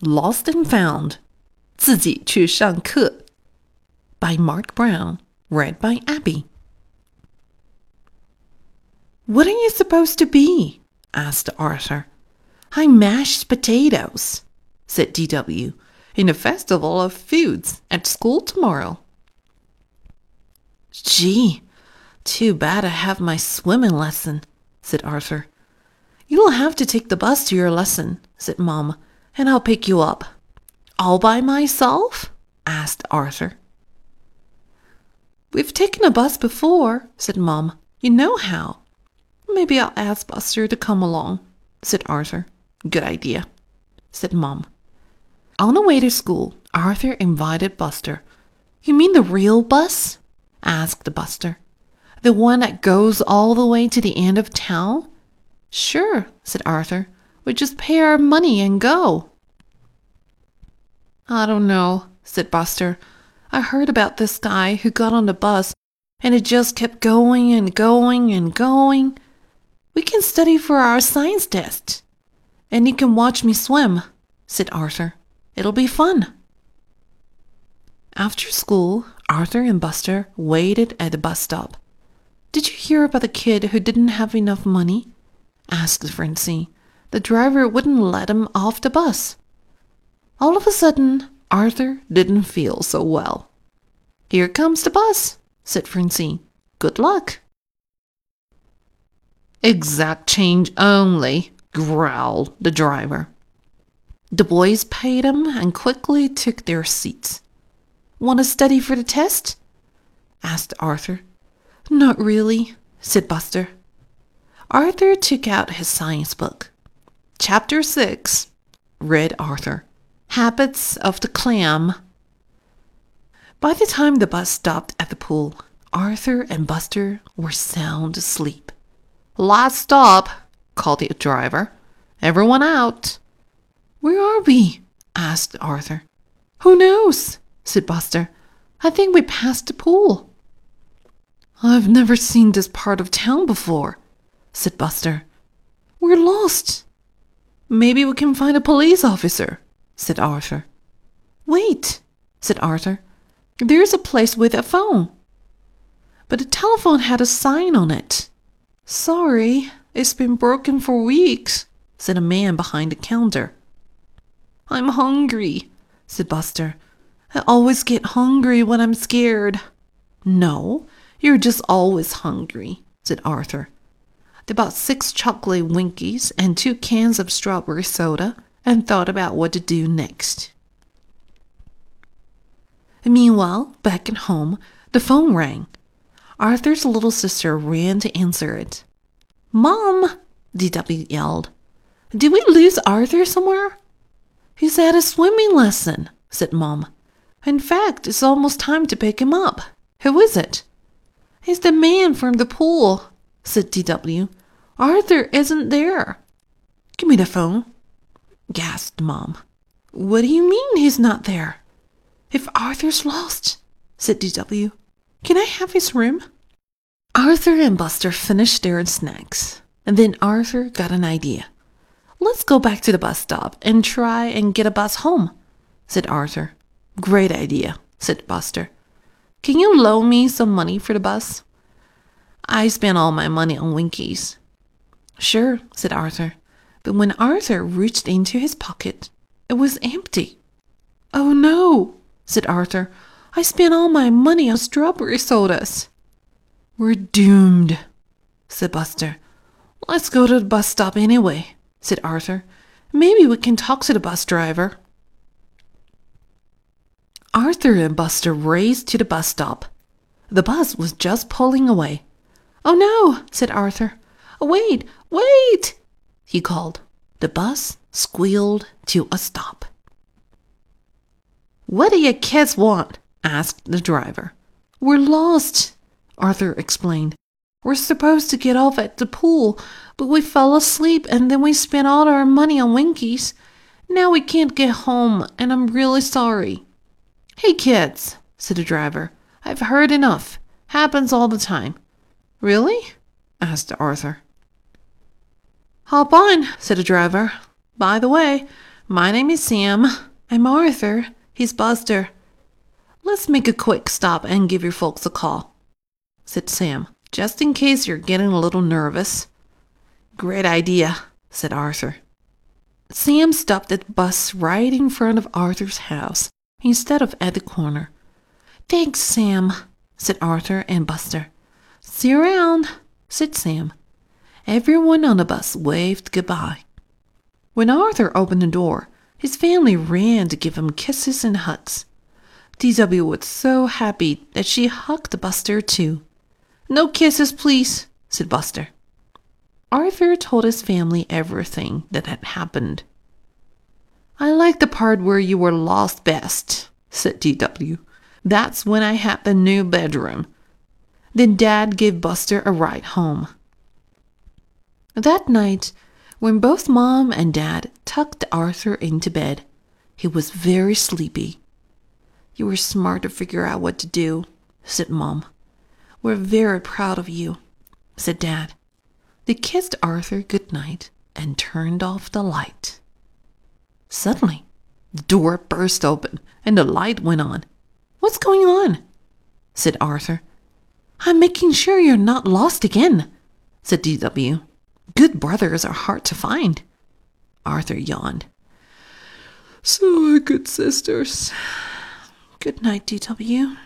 Lost and Found 自己去上课 by Marc Brown, read by Abby. What are you supposed to be? asked Arthur. I mashed potatoes, said DW, in a festival of foods at school tomorrow. Gee, too bad I have my swimming lesson, said Arthur. You'll have to take the bus to your lesson, said Mom, and I'll pick you up. All by myself? asked Arthur. We've taken a bus before, said Mom. You know how. Maybe I'll ask Buster to come along, said Arthur. Good idea, said Mom. On the way to school, Arthur invited Buster. You mean the real bus? asked Buster. The one that goes all the way to the end of town? Sure, said Arthur. We just pay our money and go. I don't know, said Buster. I heard about this guy who got on the bus and it just kept going and going and going. We can study for our science test. And you can watch me swim, said Arthur. It'll be fun. After school, Arthur and Buster waited at the bus stop. Did you hear about the kid who didn't have enough money? asked Francine. The driver wouldn't let him off the bus. All of a sudden, Arthur didn't feel so well. Here comes the bus, said Francine. Good luck. Exact change only, growled the driver. The boys paid him and quickly took their seats. Want to study for the test? asked Arthur. Not really, said Buster. Arthur took out his science book. Chapter 6, read Arthur. Habits of the clam. By the time the bus stopped at the pool, Arthur and Buster were sound asleep. Last stop, called the driver. Everyone out. Where are we? asked Arthur. Who knows? said Buster. I think we passed the pool. I've never seen this part of town before, said Buster. We're lost. Maybe we can find a police officer, said Arthur. Wait, said Arthur. There's a place with a phone. But the telephone had a sign on it. Sorry, it's been broken for weeks, said a man behind the counter. I'm hungry, said Buster. I always get hungry when I'm scared. No, you're just always hungry, said Arthur. They bought six chocolate Winkies and two cans of strawberry soda and thought about what to do next. Meanwhile, back at home, the phone rang. Arthur's little sister ran to answer it. Mom, DW yelled. Did we lose Arthur somewhere? He's at a swimming lesson, said Mom. In fact, it's almost time to pick him up. Who is it? He's the man from the pool, said DW. Arthur isn't there. Give me the phone, gasped Mom. What do you mean he's not there? If Arthur's lost, said DW, can I have his room? Arthur and Buster finished their snacks, and then Arthur got an idea. Let's go back to the bus stop and try and get a bus home, said Arthur. Great idea, said Buster. Can you loan me some money for the bus? I spent all my money on Winkies. Sure, said Arthur. But when Arthur reached into his pocket, it was empty. Oh no, said Arthur. I spent all my money on strawberry sodas. We're doomed, said Buster. Let's go to the bus stop anyway, said Arthur. Maybe we can talk to the bus driver. Arthur and Buster raced to the bus stop. The bus was just pulling away. Oh no, said Arthur. Oh, wait, wait, he called. The bus squealed to a stop. What do you kids want? asked the driver. We're lost, Arthur explained. We're supposed to get off at the pool, but we fell asleep and then we spent all our money on Winkies. Now we can't get home, and I'm really sorry. Hey, kids, said the driver. I've heard enough. Happens all the time. Really? asked Arthur. Hop on, said the driver. By the way, My name is Sam. I'm Arthur. He's Buster. Let's make a quick stop and give your folks a call, said Sam, just in case you're getting a little nervous. Great idea, said Arthur. Sam stopped at the bus right in front of Arthur's house instead of at the corner. Thanks, Sam, said Arthur and Buster. See you around, said Sam. Everyone on the bus waved goodbye. When Arthur opened the door, his family ran to give him kisses and hugs. DW was so happy that she hugged Buster too. No kisses, please, said Buster. Arthur told his family everything that had happened. I like the part where you were lost best, said DW. That's when I had the new bedroom. Then Dad gave Buster a ride home. That night, when both Mom and Dad tucked Arthur into bed, he was very sleepy. You were smart to figure out what to do, said Mom. We're very proud of you, said Dad. They kissed Arthur good night and turned off the light. Suddenly, the door burst open and the light went on. What's going on? said Arthur. I'm making sure you're not lost again, said DW. Good brothers are hard to find. Arthur yawned. So are good sisters. Good night, DW.